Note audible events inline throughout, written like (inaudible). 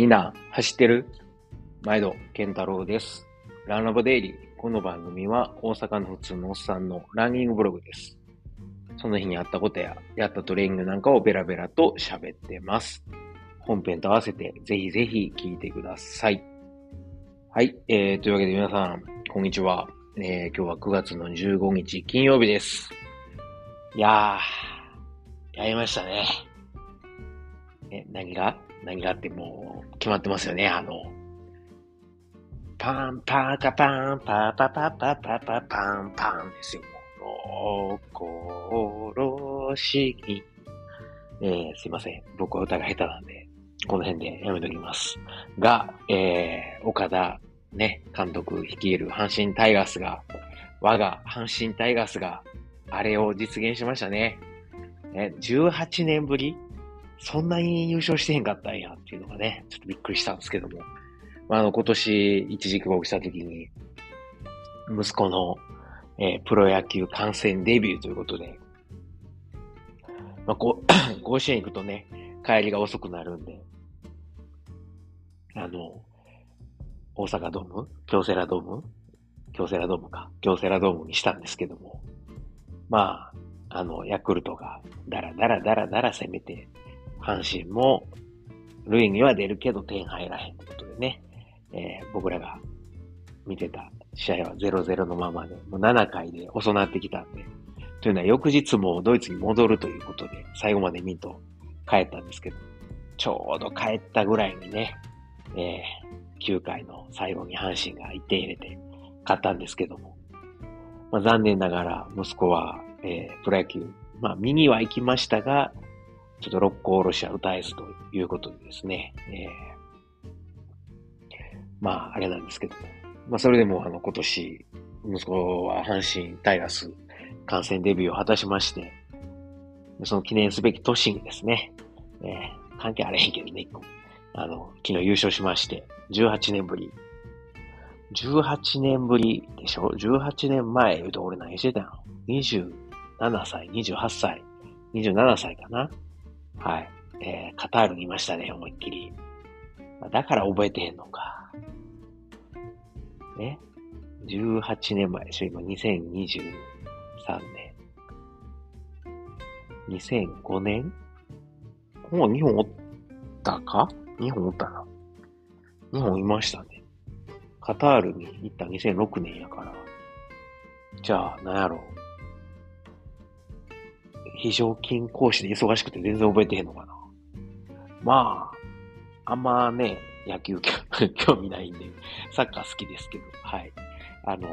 みんな、走ってる？毎度、健太郎です。ランラボデイリー。この番組は大阪の普通のおっさんのランニングブログです。その日にあったことや、やったトレーニングなんかをベラベラと喋ってます。本編と合わせて、ぜひぜひ聞いてください。はい。えー、というわけで皆さん、こんにちは。えー、今日は9月の15日金曜日です。いやー、やりましたね。え、何が？何があっても決まってますよね。あの、パンパカパンパパパパパパパンパンですよ。もう心しに。えー、すいません。僕は歌が下手なんで、この辺でやめときます。が、えー、岡田ね、監督率いる阪神タイガースが、我が阪神タイガースが、あれを実現しましたね。え、18年ぶりそんなに優勝してへんかったんやっていうのがね、ちょっとびっくりしたんですけども。まあ、あの、今年一時帰国した時に、息子の、えープロ野球観戦デビューということで、まあ、こう、(clears throat) 甲子園行くとね、帰りが遅くなるんで、あの、大阪ドーム？京セラドーム？京セラドームか。京セラドームにしたんですけども、まあ、あの、ヤクルトがダラダラダラダラ攻めて、阪神も、塁には出るけど点入らへんってことでね、えー僕らが見てた試合は0-0のままで、もう7回で遅なってきたんで、というのは翌日もドイツに戻るということで、最後まで見んと帰ったんですけど、ちょうど帰ったぐらいにね、えー9回の最後に阪神が1点入れて勝ったんですけども、まあ、残念ながら息子は、えープロ野球、まあ見には行きましたが、ちょっと六甲おろしは歌えずということでですね、えーまあ、あれなんですけども。まあ、それでも、あの、今年、息子は阪神タイガース観戦デビューを果たしまして、その記念すべき年にですね、えー関係あれへんけどね、あの、昨日優勝しまして、18年ぶり。18年ぶりでしょ ?18 年前言うと俺何してたの ?27 歳、28歳、27歳かな？はい。えー、カタールにいましたね、思いっきり。だから覚えてへんのか。ね。18年前でしょ今2023年。2005年？もう日本おったか？日本おったな。日本いましたね。カタールに行った2006年やから。じゃあ、なんやろう。非常勤講師で忙しくて全然覚えてへんのかな。まあ、あんまね、野球興味ないんで、サッカー好きですけど、はい。あの、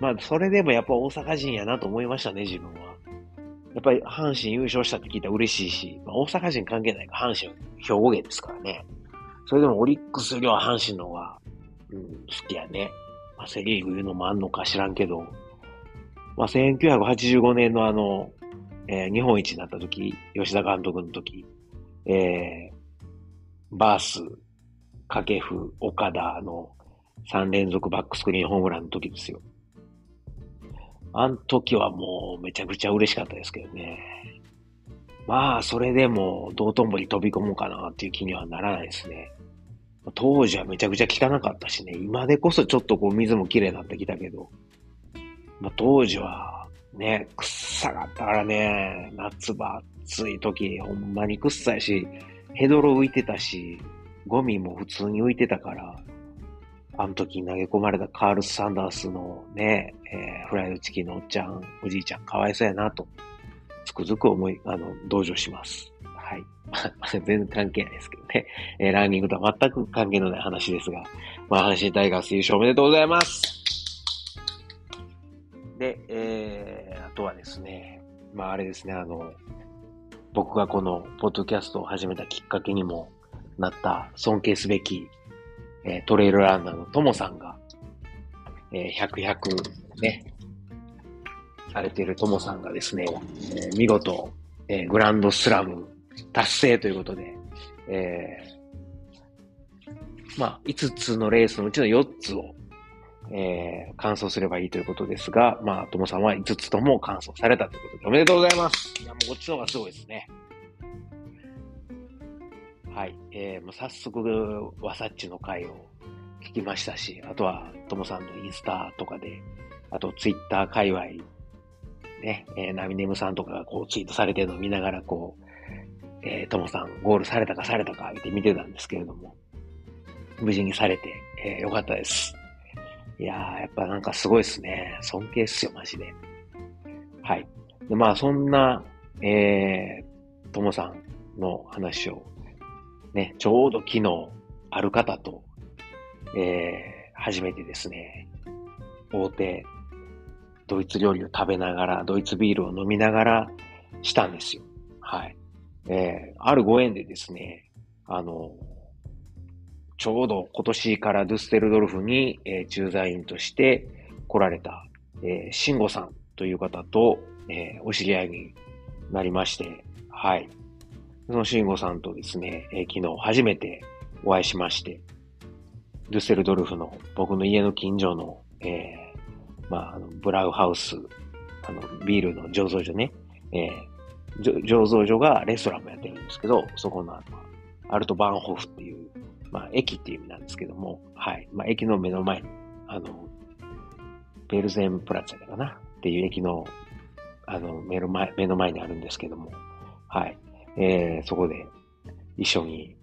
まあ、それでもやっぱ大阪人やなと思いましたね、自分は。やっぱり阪神優勝したって聞いたら嬉しいし、まあ、大阪人関係ないか阪神兵庫県ですからね。それでもオリックスよりは阪神の方が、うん、好きやね。まあ、セリーグいうのもあんのか知らんけど、まあ、1985年のあの、えー日本一になった時、吉田監督の時、えー、バース、掛布、岡田の3連続バックスクリーンホームランの時ですよ。あの時はもうめちゃくちゃ嬉しかったですけどね。まあ、それでも道頓堀飛び込もうかなっていう気にはならないですね。当時はめちゃくちゃ汚かったしね、今でこそちょっとこう水も綺麗になってきたけど、まあ、当時はね、臭かったからね、夏場暑い時ほんまに臭いし、ヘドロ浮いてたし、ゴミも普通に浮いてたから、あの時投げ込まれたカールス・サンダースのね、えーフライドチキンのおっちゃん、おじいちゃん、かわいそうやなと、つくづく思い、あの、同情します。はい。(laughs) 全然関係ないですけどね。えーランニングとは全く関係のない話ですが、まあ、阪神タイガース優勝おめでとうございます。で、えー、とはですね、まあ、あれですね、あの、僕がこのポッドキャストを始めたきっかけにもなった尊敬すべき、えートレイルランナーのトモさんが、えー、100、100ね、されているトモさんがですね、えー見事、えーグランドスラム達成ということで、えーまあ、5つのレースのうちの4つを、えー完走すればいいということですが、まあ、トモさんは5つとも完走されたということで、おめでとうございます。いや、もうこっちの方がすごいですね。はい。えー、もう早速、ワサッチの回を聞きましたし、あとは、ともさんのインスタとかで、あとツイッター界隈、ね、えー、ナミネムさんとかがこうツイートされてるのを見ながら、こう、えー、ともさんゴールされたかされたかって見てたんですけれども、無事にされて、えー、よかったです。いやー、やっぱなんかすごいっすね。尊敬っすよ、マジで。はい。で、まあ、そんな、えー、ともさんの話を、ね、ちょうど昨日、ある方と、えー、初めてですね、大手、ドイツ料理を食べながら、ドイツビールを飲みながらしたんですよ。はい。えー、あるご縁でですね、あの、ちょうど今年からドゥステルドルフに、えー、駐在員として来られた、えー、シンゴさんという方と、えー、お知り合いになりまして、はい。そのシンゴさんとですね、えー、昨日初めてお会いしまして、ドゥステルドルフの僕の家の近所の、えー、まあ、あの、ブラウハウス、あの、ビールの醸造所ね、えー、醸造所がレストランもやってるんですけど、そこのあの、アルトバンホフっていう、まあ、駅っていう意味なんですけども、はい。まあ、駅の目の前に、あの、ベルゼンプラッツァかな？っていう駅の、あの、目の前、目の前にあるんですけども、はい。えー、そこで一緒に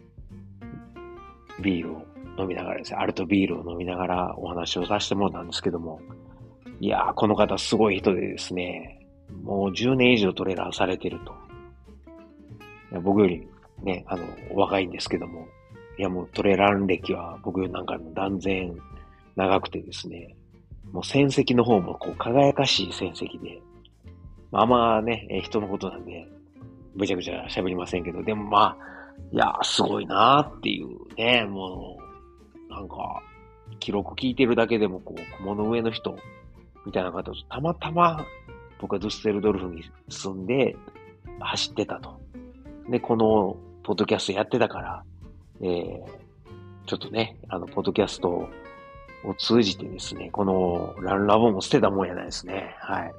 ビールを飲みながらですね、アルトビールを飲みながらお話をさせてもらったんですけども、いやー、この方すごい人でですね、もう10年以上トレーラーされてると。僕よりね、あの、若いんですけども、いやもうトレラン歴は僕なんか断然長くてですね、もう戦績の方もこう輝かしい戦績で、まあまあね、人のことなんで、ぐちゃぐちゃ喋りませんけど、でもまあ、いや、すごいなーっていうね、もう、なんか、記録聞いてるだけでもこう、雲の上の人、みたいな方、たまたま僕はドゥステルドルフに住んで走ってたと。で、このポッドキャストやってたから、えー、ちょっとね、あの、ポッドキャストを通じてですね、このランラボも捨てたもんやないですね。はい。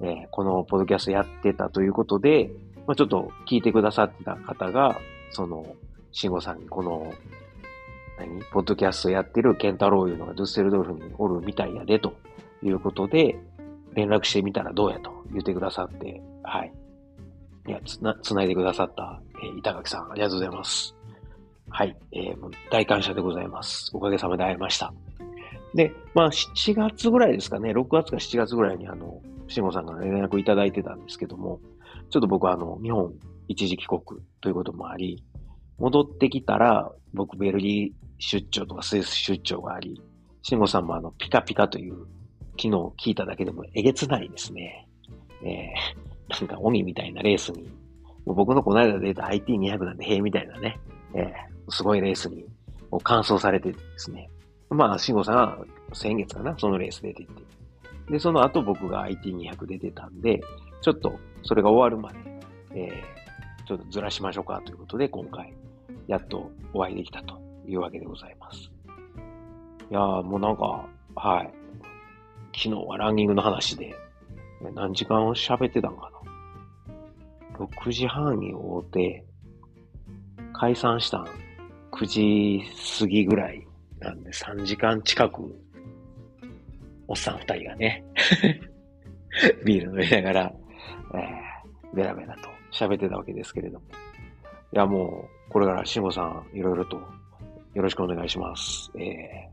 えー、このポッドキャストやってたということで、まあ、ちょっと聞いてくださってた方が、その、慎吾さんにこの、何？ポッドキャストやってるケンタロウいうのがドゥッセルドルフにおるみたいやで、ということで、連絡してみたらどうやと言ってくださって、はい。いや、つな、つないでくださった、えー、板垣さん、ありがとうございます。はい。えー、大感謝でございます。おかげさまで会えました。で、まあ、7月ぐらいですかね、6月か7月ぐらいに、あの、慎吾さんから連絡いただいてたんですけども、ちょっと僕は、あの、日本一時帰国ということもあり、戻ってきたら、僕、ベルギー出張とかスイス出張があり、慎吾さんもあの、ピカピカという、昨日聞いただけでもえげつないですね。えー、なんか鬼みたいなレースに、僕のこの間出た IT200 なんで平みたいなね、えー、すごいレースに、もう完走されてですね。まあ、慎吾さんは先月かな、そのレース出てて。で、その後僕が IT200 出てたんで、ちょっとそれが終わるまで、えー、ちょっとずらしましょうかということで、今回、やっとお会いできたというわけでございます。いやー、もうなんか、はい。昨日はランニングの話で、何時間喋ってたんかな。6時半に会うて、解散したん9時過ぎぐらいなんで3時間近く、おっさん2人がね (laughs) ビール飲みながら、えー、ベラベラと喋ってたわけですけれども。いや、もう、これから慎吾さん、いろいろとよろしくお願いします。え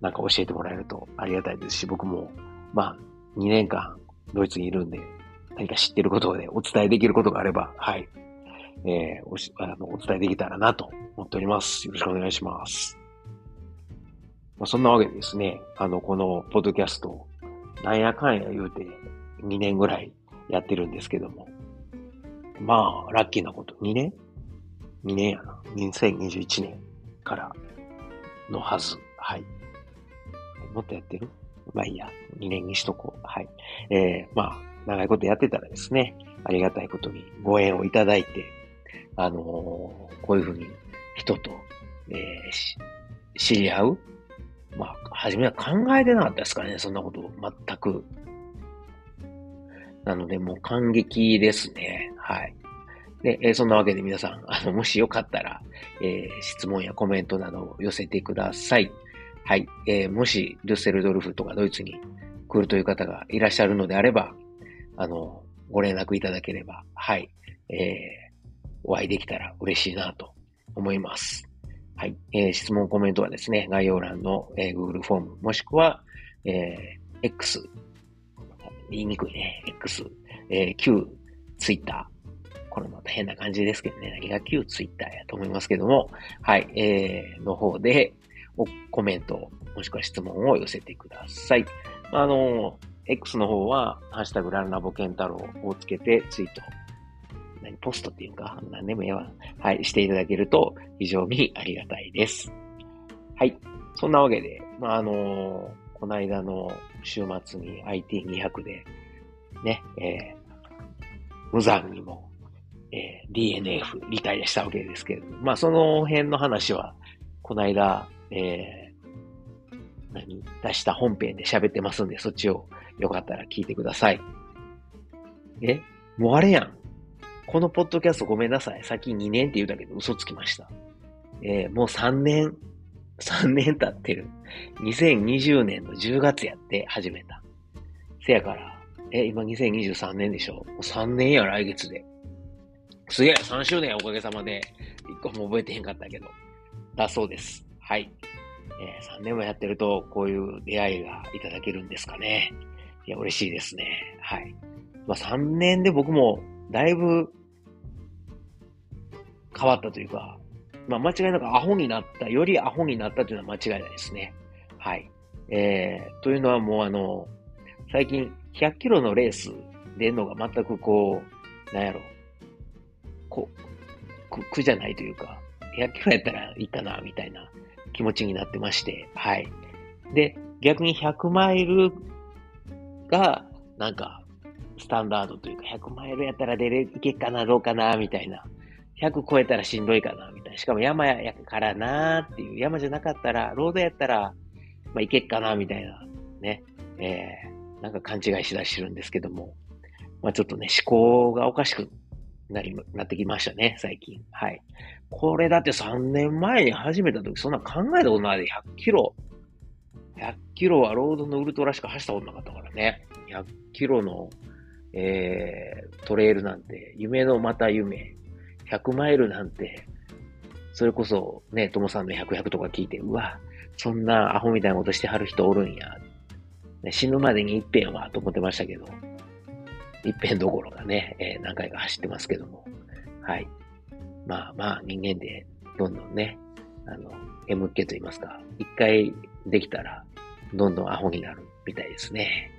ー、なんか教えてもらえるとありがたいですし、僕も、まあ、2年間ドイツにいるんで、何か知ってることでお伝えできることがあれば、はい。えー、おしあのお伝えできたらなと思っております。よろしくお願いします。まあ、そんなわけでですね、あの、このポッドキャスト、なんやかんや言うて2年ぐらいやってるんですけども、まあ、ラッキーなこと、2年 ?2 年やな。2021年からのはず。はい。もっとやってる？まあいいや、2年にしとこう。はい。えー、まあ、長いことやってたらですね、ありがたいことにご縁をいただいて、あの、こういうふうに人と、えー、知り合うまあ、初めは考えてなかったですからね、そんなこと全く。なので、もう感激ですね。はい。で、えー、そんなわけで皆さん、あの、もしよかったら、えー、質問やコメントなどを寄せてください。はい。えー、もし、デュッセルドルフとかドイツに来るという方がいらっしゃるのであれば、あの、ご連絡いただければ、はい。えー、お会いできたら嬉しいなと思います。はい。えー、質問、コメントはですね、概要欄の、えー、Google フォーム、もしくは、えー、X、言いにくいね、X、えー、Q、Twitter、これまた変な感じですけどね、何が旧ツイッターやと思いますけども、はい、えー、の方で、コメント、もしくは質問を寄せてください。あの、X の方は、ハッシュタグランラボケンタロウをつけてツイート、何、ポストっていうか、何でもええわ。はい、していただけると非常にありがたいです。はい。そんなわけで、まあ、あのこの間の週末に IT200 で、ね、えー、無残にもえー、DNF、リタイアしたわけですけれども、まあその辺の話は、この間、えー、何出した本編で喋ってますんで、そっちをよかったら聞いてください。えもうあれやん。このポッドキャストごめんなさい。さっき2年って言うたけど嘘つきました。えー、もう3年、(laughs) 3年経ってる。2020年の10月やって始めた。せやから、え、今2023年でしょもう3年や来月で。すげえ、3周年おかげさまで、一個も覚えてへんかったけど、だそうです。はい。えー、3年もやってると、こういう出会いがいただけるんですかね。いや、嬉しいですね。はい。まあ、3年で僕も、だいぶ、変わったというか、まあ、間違いなくアホになった、よりアホになったというのは間違いないですね。はい。えー、というのはもうあの、最近100キロのレース出るのが全くこう、なんやろ、こ苦苦じゃないというか、100キロやったらいいかな、みたいな気持ちになってまして、はい。で、逆に100マイルが、なんか、スタンダードというか、100マイルやったら出れ、いけっかな、どうかな、みたいな。100超えたらしんどいかな、みたいな。しかも山やからなっていう。山じゃなかったら、ロードやったら、まあ、いけっかな、みたいな。ね。えー、なんか勘違いしだしてるんですけども。まあ、ちょっとね、思考がおかしくなり、なってきましたね、最近。はい。これだって3年前に始めた時、そんな考えたことないで、100キロ。100キロはロードのウルトラしか走ったことなかったからね。100キロの、えー、トレイルなんて、夢のまた夢。100マイルなんて、それこそね、ともさんの100、100とか聞いて、うわ、そんなアホみたいなことしてはる人おるんや。死ぬまでに一遍はと思ってましたけど、一辺どころがね、えー、何回か走ってますけども。はい。まあまあ、人間でどんどんね、あの、M っ気と言いますか、一回できたら、どんどんアホになるみたいですね。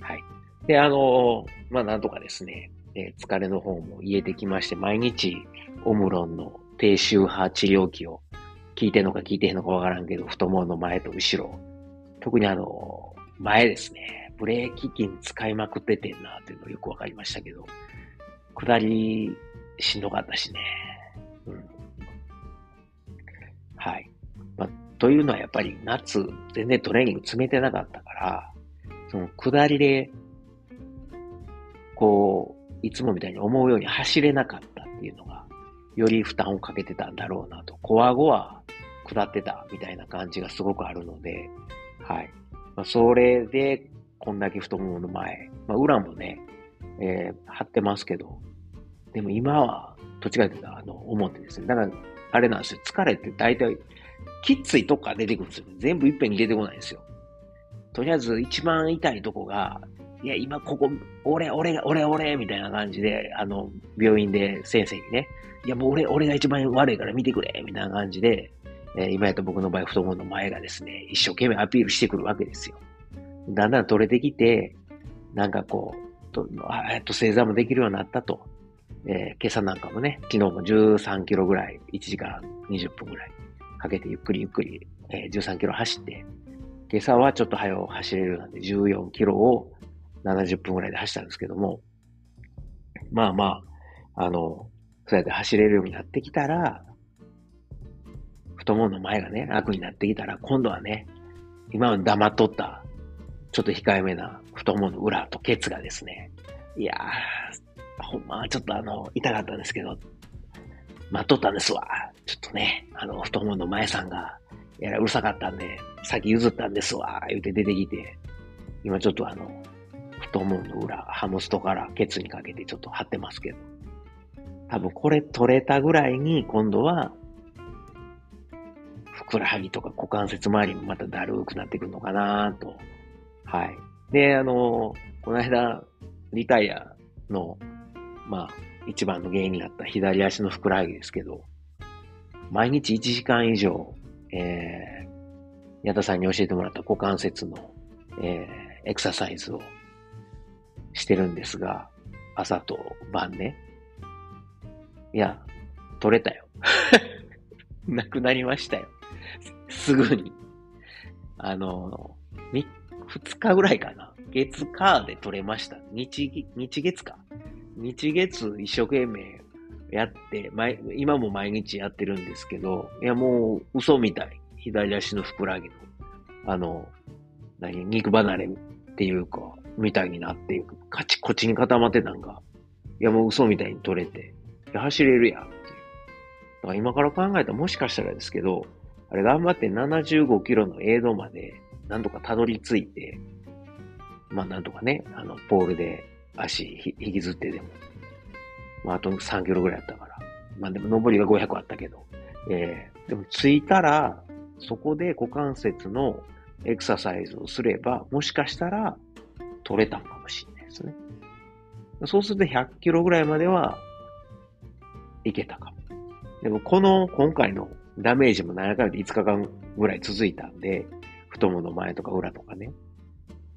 はい。で、あの、まあなんとかですね、えー、疲れの方も癒えてきまして、毎日、オムロンの低周波治療器を聞いてんのか聞いてへんのかわからんけど、太ももの前と後ろ、特にあの、前ですね、ブレーキ筋使いまくっててんなっていうのよくわかりましたけど、下りしんどかったしね。うん。はい。まあ、というのはやっぱり夏全然トレーニング詰めてなかったから、その下りで、こう、いつもみたいに思うように走れなかったっていうのが、より負担をかけてたんだろうなと。コア後は下ってたみたいな感じがすごくあるので、はい。まあ、それでこんだけ太ももの前。まあ、裏もね、えー、張ってますけど、でも今は、どっちかというと、あの、表ですね。だから、あれなんですよ。疲れって大体、きっついとこから出てくるんですよ。全部いっぺんに出てこないんですよ。とりあえず、一番痛いとこが、いや、今ここ、俺、俺、俺、俺、みたいな感じで、あの、病院で先生にね、いや、もう俺、俺が一番悪いから見てくれ、みたいな感じで、えー、今やった僕の場合、太ももの前がですね、一生懸命アピールしてくるわけですよ。だんだん取れてきて、なんかこう、とあっと正座もできるようになったと。えー、今朝なんかもね、昨日も13キロぐらい、1時間20分ぐらいかけてゆっくりゆっくり、えー、13キロ走って、今朝はちょっと早く走れるなんで14キロを70分ぐらいで走ったんですけども、まあまあ、あの、そうやって走れるようになってきたら、太ももの前がね、楽になってきたら、今度はね、今は黙っとったちょっと控えめな太ももの裏とケツがですね、いやー、ほんまはちょっとあの、痛かったんですけど、待っとったんですわ。ちょっとね、あの、太ももの前さんが、やらうるさかったんで、先譲ったんですわ、言うて出てきて、今ちょっとあの、太ももの裏、ハムストからケツにかけてちょっと貼ってますけど、多分これ取れたぐらいに、今度は、ふくらはぎとか股関節周りもまただるくなってくるのかなと。はい。で、あの、この間、リタイアの、まあ、一番の原因になった左足のふくらはぎですけど、毎日1時間以上、えー、矢田さんに教えてもらった股関節の、えー、エクササイズをしてるんですが、朝と晩ね。いや、取れたよ。(laughs) なくなりましたよ。すぐに。あの、2日ぐらいかな。月火で取れました。日、日月か。日月一生懸命やって、今も毎日やってるんですけど、いやもう嘘みたい。左足のふくらはぎの、あの、何、肉離れっていうか、みたいになっていく。カチコチに固まってたんが、いやもう嘘みたいに取れて、いや走れるやん。っていう。だから今から考えたらもしかしたらですけど、あれ頑張って75キロのエイドまで、なんとかたどり着いて、まあなんとかね、あの、ポールで足引きずってでも、まああと3キロぐらいあったから、まあでも上りが500あったけど、えー、でも着いたら、そこで股関節のエクササイズをすれば、もしかしたら取れたかもしれないですね。そうすると100キロぐらいまではいけたかも。でもこの今回のダメージも何やか5日間ぐらい続いたんで、太ももの前とか裏とかね。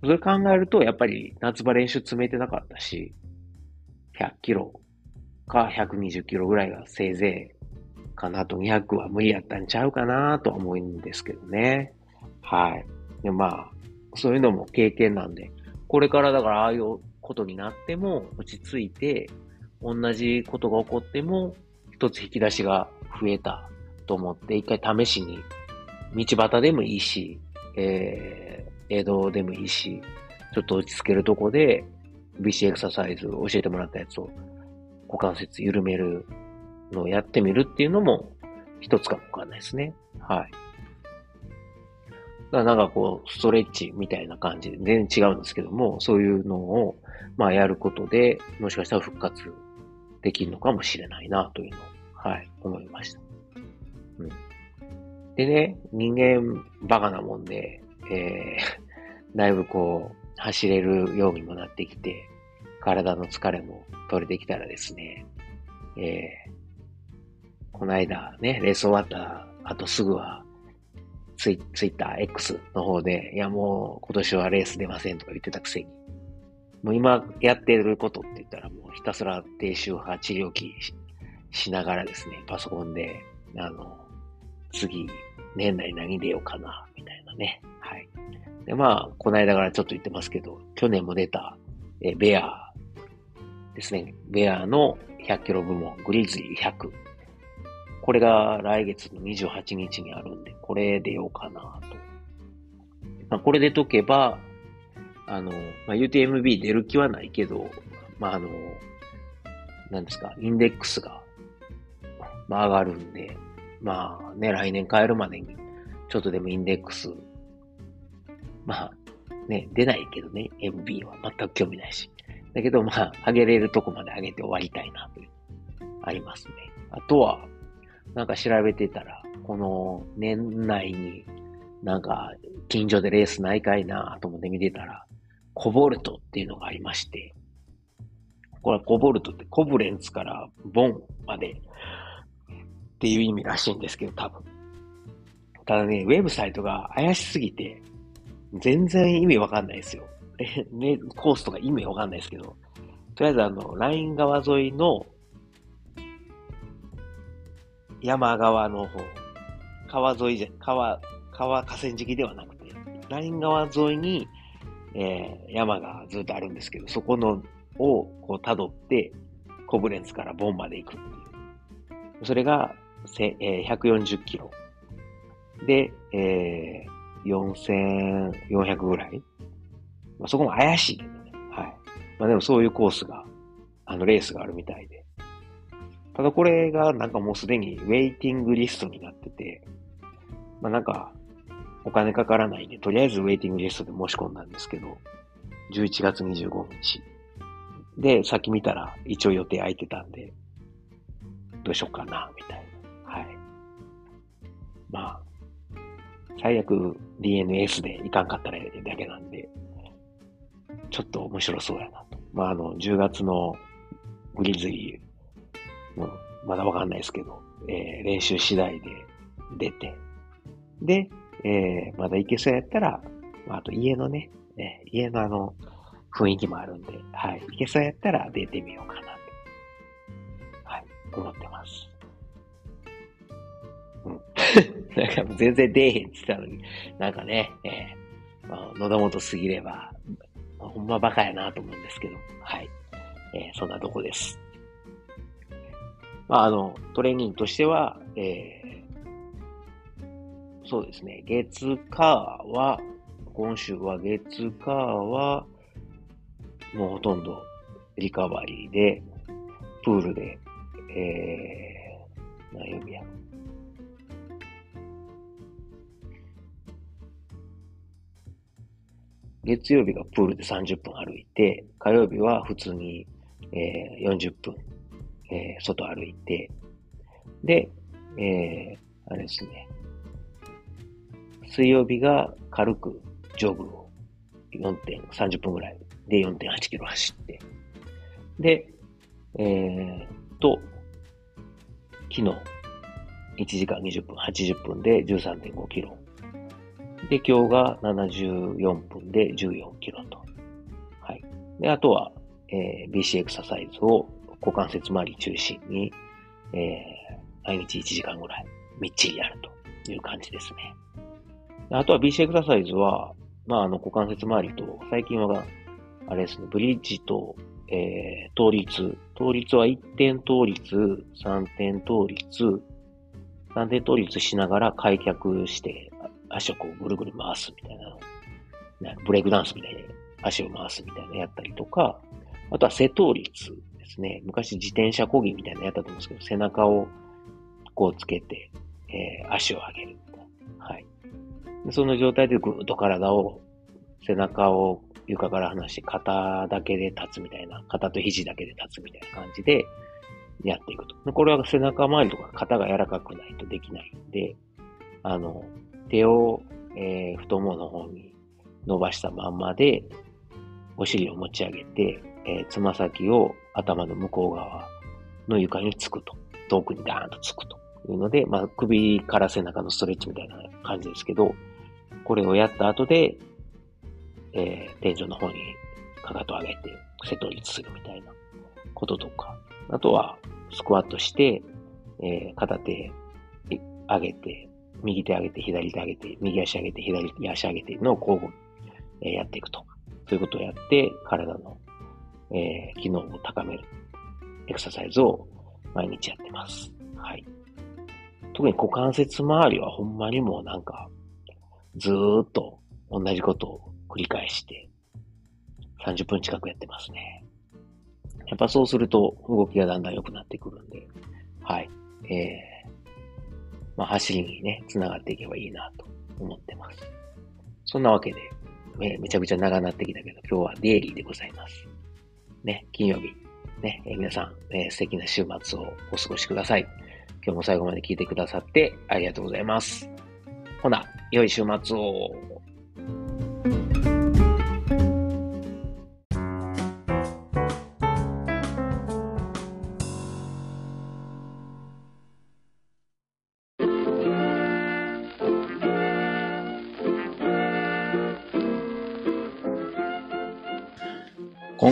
それ考えると、やっぱり夏場練習詰めてなかったし、100キロか120キロぐらいがせいぜいかなと200は無理やったんちゃうかなとは思うんですけどね。はい。で、まあ、そういうのも経験なんで、これからだからああいうことになっても落ち着いて、同じことが起こっても、一つ引き出しが増えたと思って、一回試しに、道端でもいいし、えー、江戸でもいいし、ちょっと落ち着けるとこで、BC エクササイズ教えてもらったやつを、股関節緩めるのをやってみるっていうのも、一つかもわかんないですね。はい。だからなんかこう、ストレッチみたいな感じで、全然違うんですけども、そういうのを、まあやることで、もしかしたら復活できるのかもしれないな、というのを、はい、思いました。うん。でね、人間バカなもんで、えー、(laughs) だいぶこう、走れるようにもなってきて、体の疲れも取れてきたらですね、えー、この間ね、レース終わった後すぐは、ツイツイッター X の方で、いやもう今年はレース出ませんとか言ってたくせに、もう今やってることって言ったらもうひたすら低周波治療器しながらですね、パソコンで、あの、次、年内何出ようかな、みたいなね。はい。で、まあ、この間からちょっと言ってますけど、去年も出た、えベアですね。ベアの100キロ部門、グリズリー100。これが来月の28日にあるんで、これ出ようかなと。まあ、これ出とけば、あの、まあ、UTMB 出る気はないけど、まあ、あの、何ですか、インデックスが、まあ、上がるんで、まあね、来年変えるまでに、ちょっとでもインデックス、まあ、ね、出ないけどね、MB は全く興味ないし。だけど、まあ、上げれるとこまで上げて終わりたいな、という、ありますね。あとは、なんか調べてたら、この年内になんか近所でレースないかいなと思って見てたら、コボルトっていうのがありまして、これはコボルトってコブレンツからボンまでっていう意味らしいんですけど、多分。ただね、ウェブサイトが怪しすぎて、全然意味わかんないですよ。(laughs) ね、コースとか意味わかんないですけど、とりあえずあの、ライン川沿いの山側の方、川沿いじゃ、川、川河川敷ではなくて、ライン川沿いに、えー、山がずっとあるんですけど、そこの、をこう辿って、コブレンツからボンまで行くっていう。それが、せえー、140キロ。で、えー、4400ぐらい。まあ、そこも怪しいけどね。はい。まあでもそういうコースがあのレースがあるみたいで。ただこれがなんかもうすでにウェイティングリストになってて、まあなんかお金かからないんで、とりあえずウェイティングリストで申し込んだんですけど、11月25日。で、先見たら一応予定空いてたんで、どうしようかな、みたいな。はい。まあ、最悪 DNS でいかんかったらええだけなんで、ちょっと面白そうやなと。まあ、あの、10月のグリズリー、もうまだわかんないですけど、えー、練習次第で出て、で、えー、まだ行けそうやったら、まあ、あと家のね、ね家のあの、雰囲気もあるんで、はい、行けそうやったら出てみようかなと、はい、思ってます。うん。(laughs) なんか全然出えへんって言ったのに、なんかね、えー、まあ、喉元すぎれば、まあ、ほんまバカやなと思うんですけど、はい。えー、そんなとこです。まあ、あの、トレーニングとしては、えー、そうですね、月、火は、今週は月、火は、もうほとんどリカバリーで、プールで、えー、何曜日や。月曜日がプールで30分歩いて、火曜日は普通に、えー、40分、えー、外歩いて、で、えー、あれですね、水曜日が軽くジョグを4.30分ぐらい。で4.8キロ走って、で、えー、と、昨日、1時間20分、80分で13.5キロ。で、今日が74分で14キロと。はい。で、あとは、えー、BC エクササイズを股関節周り中心に、えー、毎日1時間ぐらいみっちりやるという感じですね。あとは BC エクササイズは、まあ、あの、股関節周りと、最近は、あれですね、ブリッジと、えー、倒立。倒立は1点倒立、3点倒立、3点倒立しながら開脚して、足をこうぐるぐる回すみたいなの、ブレイクダンスみたいに足を回すみたいなのやったりとか、あとは背倒立ですね。昔自転車漕ぎみたいなのやったと思うんですけど、背中をこうつけて、えー、足を上げるみたいなはい。その状態でぐーっと体を、背中を床から離して肩だけで立つみたいな、肩と肘だけで立つみたいな感じでやっていくと。これは背中周りとか肩が柔らかくないとできないんで、あの、手を、えー、太ももの方に伸ばしたまんまで、お尻を持ち上げて、え、つま先を頭の向こう側の床につくと。遠くにダーンとつくというので、まあ、首から背中のストレッチみたいな感じですけど、これをやった後で、えー、天井の方にかかとを上げて、背倒立するみたいなこととか、あとは、スクワットして、えー、片手上げて、右手上げて、左手上げて、右足上げて、左足上げての交互に、えやっていくと。そういうことをやって、体の、えー、機能を高めるエクササイズを毎日やってます。はい。特に股関節周りはほんまにもうなんか、ずーっと同じことを繰り返して、30分近くやってますね。やっぱそうすると動きがだんだん良くなってくるんで、はい。えーまあ、走りにね、繋がっていけばいいなと思ってます。そんなわけで、めめちゃくちゃ長なってきたけど、今日はデイリーでございます。ね、金曜日。ね、え皆さん、えー、素敵な週末をお過ごしください。今日も最後まで聞いてくださってありがとうございます。ほな、良い週末を。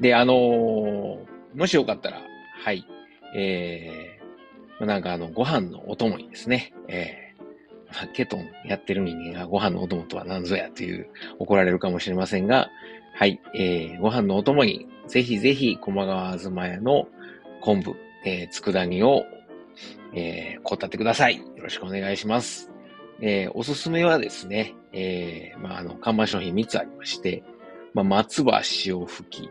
で、あのー、もしよかったら、はい、えー、なんかあの、ご飯のお供にですね、えー、ケトンやってる人間がご飯のお供とは何ぞやという怒られるかもしれませんが、はい、えー、ご飯のお供に、ぜひぜひ、駒川あずま屋の昆布、えー、佃煮を、えー、こたってください。よろしくお願いします。えー、おすすめはですね、えー、まあ、あの、看板商品3つありまして、まあ、松葉塩吹き、